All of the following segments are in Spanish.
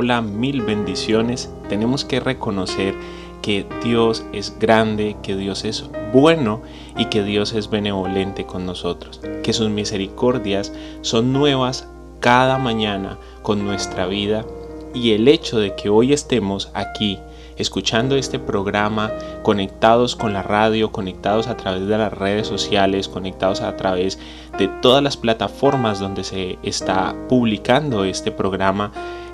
Hola, mil bendiciones. Tenemos que reconocer que Dios es grande, que Dios es bueno y que Dios es benevolente con nosotros, que sus misericordias son nuevas cada mañana con nuestra vida y el hecho de que hoy estemos aquí escuchando este programa, conectados con la radio, conectados a través de las redes sociales, conectados a través de todas las plataformas donde se está publicando este programa,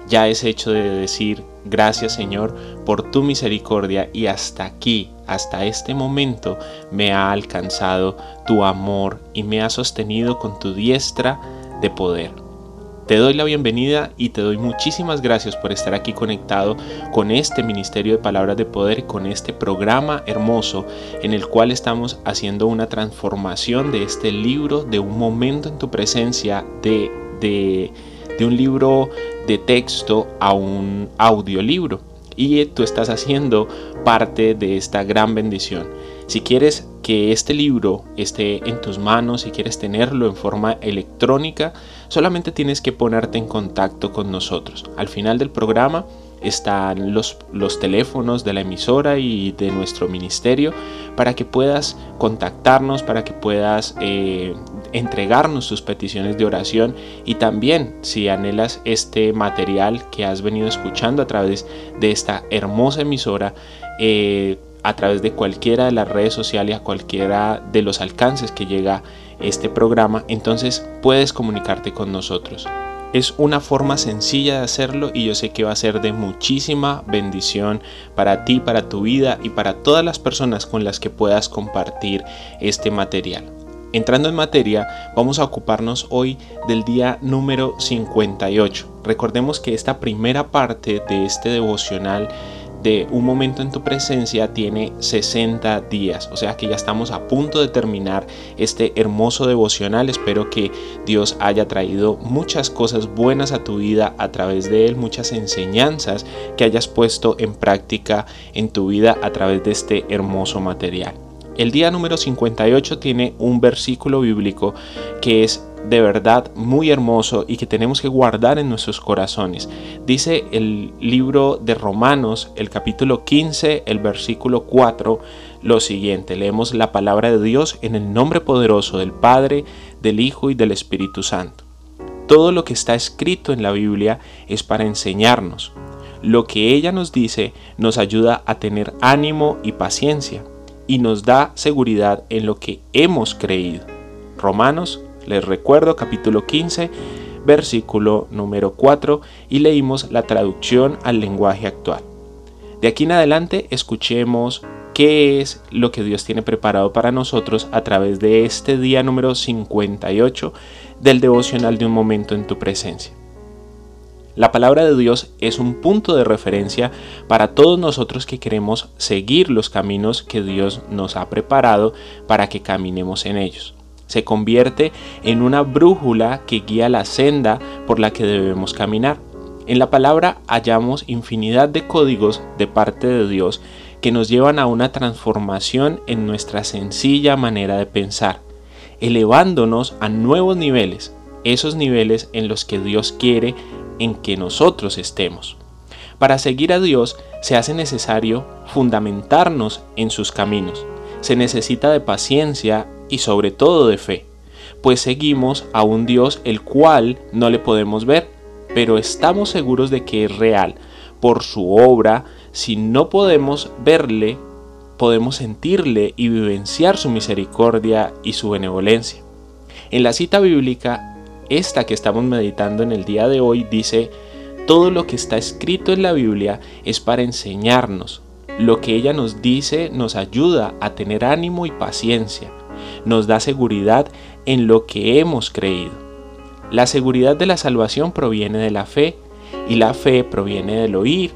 ya es hecho de decir gracias Señor por tu misericordia y hasta aquí, hasta este momento me ha alcanzado tu amor y me ha sostenido con tu diestra de poder. Te doy la bienvenida y te doy muchísimas gracias por estar aquí conectado con este Ministerio de Palabras de Poder, con este programa hermoso en el cual estamos haciendo una transformación de este libro, de un momento en tu presencia, de, de, de un libro de texto a un audiolibro y tú estás haciendo parte de esta gran bendición. Si quieres que este libro esté en tus manos, si quieres tenerlo en forma electrónica, solamente tienes que ponerte en contacto con nosotros. Al final del programa están los, los teléfonos de la emisora y de nuestro ministerio para que puedas contactarnos, para que puedas eh, entregarnos tus peticiones de oración y también si anhelas este material que has venido escuchando a través de esta hermosa emisora, eh, a través de cualquiera de las redes sociales, a cualquiera de los alcances que llega este programa, entonces puedes comunicarte con nosotros. Es una forma sencilla de hacerlo y yo sé que va a ser de muchísima bendición para ti, para tu vida y para todas las personas con las que puedas compartir este material. Entrando en materia, vamos a ocuparnos hoy del día número 58. Recordemos que esta primera parte de este devocional de un momento en tu presencia tiene 60 días. O sea que ya estamos a punto de terminar este hermoso devocional. Espero que Dios haya traído muchas cosas buenas a tu vida a través de él, muchas enseñanzas que hayas puesto en práctica en tu vida a través de este hermoso material. El día número 58 tiene un versículo bíblico que es de verdad muy hermoso y que tenemos que guardar en nuestros corazones. Dice el libro de Romanos, el capítulo 15, el versículo 4, lo siguiente. Leemos la palabra de Dios en el nombre poderoso del Padre, del Hijo y del Espíritu Santo. Todo lo que está escrito en la Biblia es para enseñarnos. Lo que ella nos dice nos ayuda a tener ánimo y paciencia y nos da seguridad en lo que hemos creído. Romanos les recuerdo capítulo 15, versículo número 4 y leímos la traducción al lenguaje actual. De aquí en adelante escuchemos qué es lo que Dios tiene preparado para nosotros a través de este día número 58 del devocional de un momento en tu presencia. La palabra de Dios es un punto de referencia para todos nosotros que queremos seguir los caminos que Dios nos ha preparado para que caminemos en ellos se convierte en una brújula que guía la senda por la que debemos caminar. En la palabra hallamos infinidad de códigos de parte de Dios que nos llevan a una transformación en nuestra sencilla manera de pensar, elevándonos a nuevos niveles, esos niveles en los que Dios quiere en que nosotros estemos. Para seguir a Dios se hace necesario fundamentarnos en sus caminos. Se necesita de paciencia y sobre todo de fe, pues seguimos a un Dios el cual no le podemos ver, pero estamos seguros de que es real. Por su obra, si no podemos verle, podemos sentirle y vivenciar su misericordia y su benevolencia. En la cita bíblica, esta que estamos meditando en el día de hoy, dice, todo lo que está escrito en la Biblia es para enseñarnos. Lo que ella nos dice nos ayuda a tener ánimo y paciencia nos da seguridad en lo que hemos creído. La seguridad de la salvación proviene de la fe y la fe proviene del oír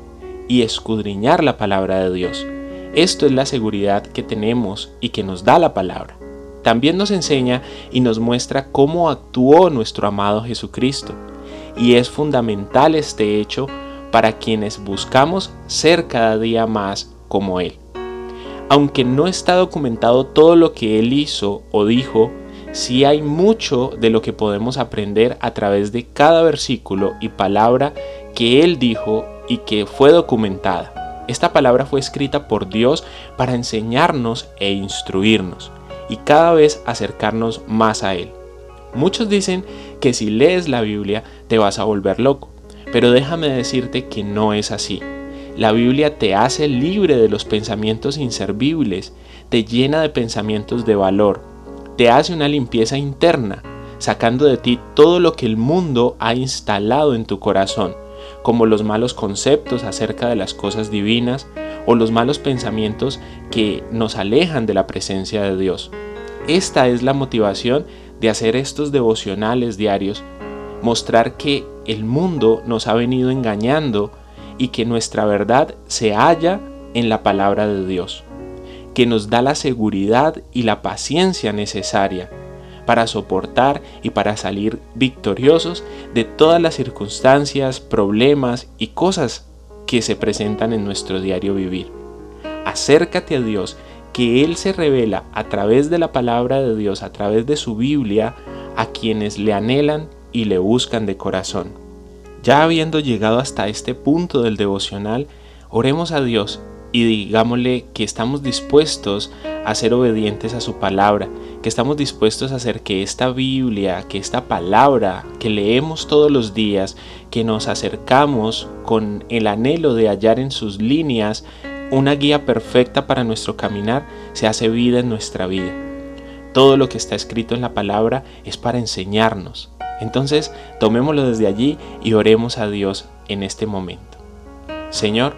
y escudriñar la palabra de Dios. Esto es la seguridad que tenemos y que nos da la palabra. También nos enseña y nos muestra cómo actuó nuestro amado Jesucristo. Y es fundamental este hecho para quienes buscamos ser cada día más como Él. Aunque no está documentado todo lo que Él hizo o dijo, sí hay mucho de lo que podemos aprender a través de cada versículo y palabra que Él dijo y que fue documentada. Esta palabra fue escrita por Dios para enseñarnos e instruirnos y cada vez acercarnos más a Él. Muchos dicen que si lees la Biblia te vas a volver loco, pero déjame decirte que no es así. La Biblia te hace libre de los pensamientos inservibles, te llena de pensamientos de valor, te hace una limpieza interna, sacando de ti todo lo que el mundo ha instalado en tu corazón, como los malos conceptos acerca de las cosas divinas o los malos pensamientos que nos alejan de la presencia de Dios. Esta es la motivación de hacer estos devocionales diarios, mostrar que el mundo nos ha venido engañando y que nuestra verdad se halla en la palabra de Dios, que nos da la seguridad y la paciencia necesaria para soportar y para salir victoriosos de todas las circunstancias, problemas y cosas que se presentan en nuestro diario vivir. Acércate a Dios, que Él se revela a través de la palabra de Dios, a través de su Biblia, a quienes le anhelan y le buscan de corazón. Ya habiendo llegado hasta este punto del devocional, oremos a Dios y digámosle que estamos dispuestos a ser obedientes a su palabra, que estamos dispuestos a hacer que esta Biblia, que esta palabra que leemos todos los días, que nos acercamos con el anhelo de hallar en sus líneas una guía perfecta para nuestro caminar, se hace vida en nuestra vida. Todo lo que está escrito en la palabra es para enseñarnos. Entonces, tomémoslo desde allí y oremos a Dios en este momento. Señor,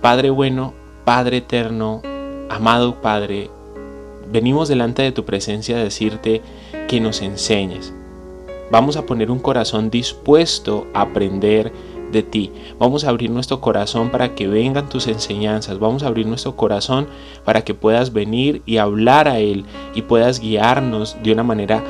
Padre bueno, Padre eterno, amado Padre, venimos delante de tu presencia a decirte que nos enseñes. Vamos a poner un corazón dispuesto a aprender de ti. Vamos a abrir nuestro corazón para que vengan tus enseñanzas. Vamos a abrir nuestro corazón para que puedas venir y hablar a Él y puedas guiarnos de una manera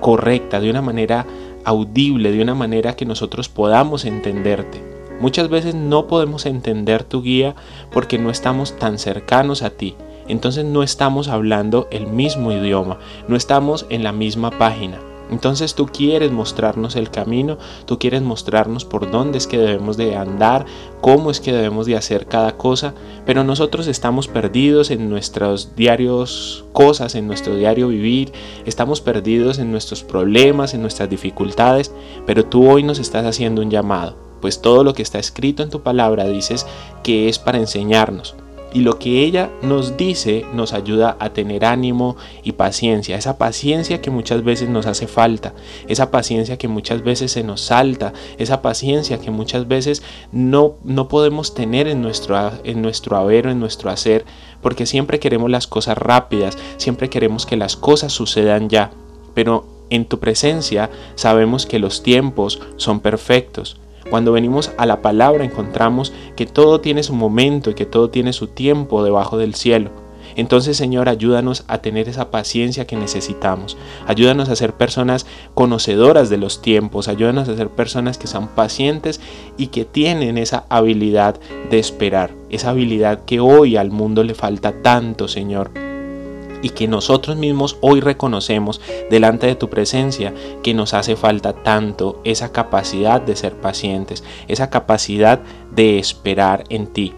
correcta, de una manera audible, de una manera que nosotros podamos entenderte. Muchas veces no podemos entender tu guía porque no estamos tan cercanos a ti. Entonces no estamos hablando el mismo idioma, no estamos en la misma página. Entonces tú quieres mostrarnos el camino, tú quieres mostrarnos por dónde es que debemos de andar, cómo es que debemos de hacer cada cosa, pero nosotros estamos perdidos en nuestros diarios cosas, en nuestro diario vivir, estamos perdidos en nuestros problemas, en nuestras dificultades, pero tú hoy nos estás haciendo un llamado pues todo lo que está escrito en tu palabra dices que es para enseñarnos. Y lo que ella nos dice nos ayuda a tener ánimo y paciencia, esa paciencia que muchas veces nos hace falta, esa paciencia que muchas veces se nos salta, esa paciencia que muchas veces no, no podemos tener en nuestro, en nuestro haber o en nuestro hacer, porque siempre queremos las cosas rápidas, siempre queremos que las cosas sucedan ya, pero en tu presencia sabemos que los tiempos son perfectos cuando venimos a la palabra encontramos que todo tiene su momento y que todo tiene su tiempo debajo del cielo. Entonces, Señor, ayúdanos a tener esa paciencia que necesitamos. Ayúdanos a ser personas conocedoras de los tiempos. Ayúdanos a ser personas que son pacientes y que tienen esa habilidad de esperar. Esa habilidad que hoy al mundo le falta tanto, Señor y que nosotros mismos hoy reconocemos delante de tu presencia que nos hace falta tanto esa capacidad de ser pacientes, esa capacidad de esperar en ti.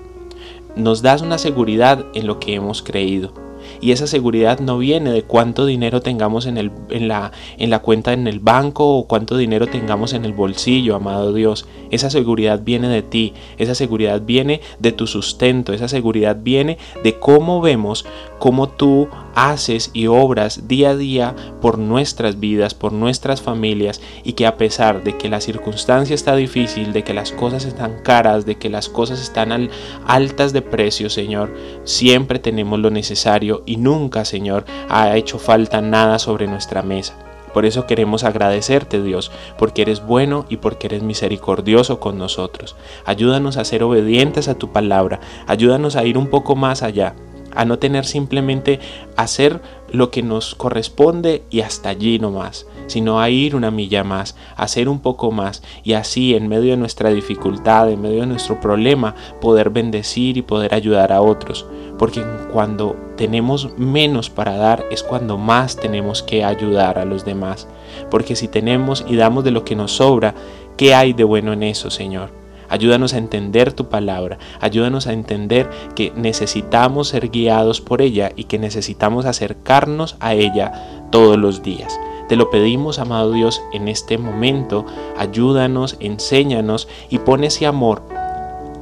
Nos das una seguridad en lo que hemos creído y esa seguridad no viene de cuánto dinero tengamos en, el, en, la, en la cuenta en el banco o cuánto dinero tengamos en el bolsillo, amado Dios. Esa seguridad viene de ti, esa seguridad viene de tu sustento, esa seguridad viene de cómo vemos cómo tú haces y obras día a día por nuestras vidas, por nuestras familias y que a pesar de que la circunstancia está difícil, de que las cosas están caras, de que las cosas están altas de precio, Señor, siempre tenemos lo necesario y nunca, Señor, ha hecho falta nada sobre nuestra mesa. Por eso queremos agradecerte, Dios, porque eres bueno y porque eres misericordioso con nosotros. Ayúdanos a ser obedientes a tu palabra, ayúdanos a ir un poco más allá, a no tener simplemente hacer lo que nos corresponde y hasta allí nomás, sino a ir una milla más, a hacer un poco más y así en medio de nuestra dificultad, en medio de nuestro problema, poder bendecir y poder ayudar a otros. Porque cuando tenemos menos para dar es cuando más tenemos que ayudar a los demás. Porque si tenemos y damos de lo que nos sobra, ¿qué hay de bueno en eso, Señor? Ayúdanos a entender tu palabra, ayúdanos a entender que necesitamos ser guiados por ella y que necesitamos acercarnos a ella todos los días. Te lo pedimos, amado Dios, en este momento. Ayúdanos, enséñanos y pon ese amor.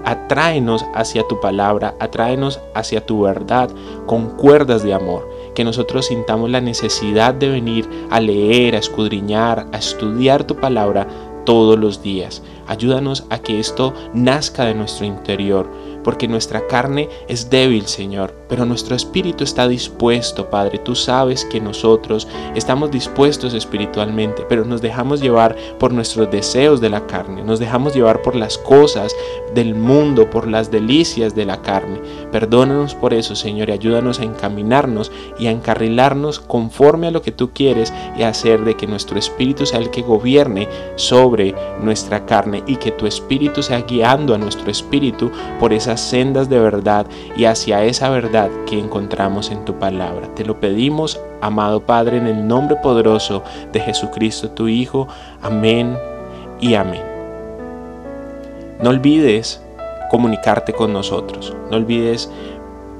Atráenos hacia tu palabra, atráenos hacia tu verdad con cuerdas de amor. Que nosotros sintamos la necesidad de venir a leer, a escudriñar, a estudiar tu palabra todos los días. Ayúdanos a que esto nazca de nuestro interior, porque nuestra carne es débil, Señor, pero nuestro espíritu está dispuesto, Padre. Tú sabes que nosotros estamos dispuestos espiritualmente, pero nos dejamos llevar por nuestros deseos de la carne, nos dejamos llevar por las cosas del mundo, por las delicias de la carne. Perdónanos por eso, Señor, y ayúdanos a encaminarnos y a encarrilarnos conforme a lo que tú quieres y hacer de que nuestro espíritu sea el que gobierne sobre nuestra carne y que tu espíritu sea guiando a nuestro espíritu por esa sendas de verdad y hacia esa verdad que encontramos en tu palabra. Te lo pedimos, amado Padre, en el nombre poderoso de Jesucristo, tu Hijo. Amén y amén. No olvides comunicarte con nosotros. No olvides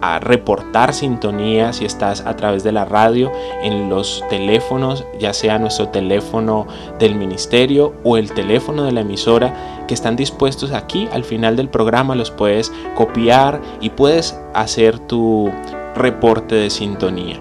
a reportar sintonía si estás a través de la radio en los teléfonos, ya sea nuestro teléfono del ministerio o el teléfono de la emisora que están dispuestos aquí al final del programa los puedes copiar y puedes hacer tu reporte de sintonía.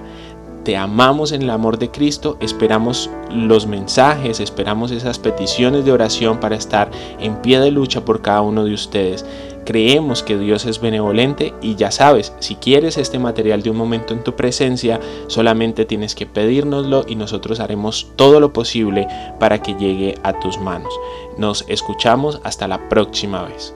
Te amamos en el amor de Cristo, esperamos los mensajes, esperamos esas peticiones de oración para estar en pie de lucha por cada uno de ustedes. Creemos que Dios es benevolente y ya sabes, si quieres este material de un momento en tu presencia, solamente tienes que pedírnoslo y nosotros haremos todo lo posible para que llegue a tus manos. Nos escuchamos hasta la próxima vez.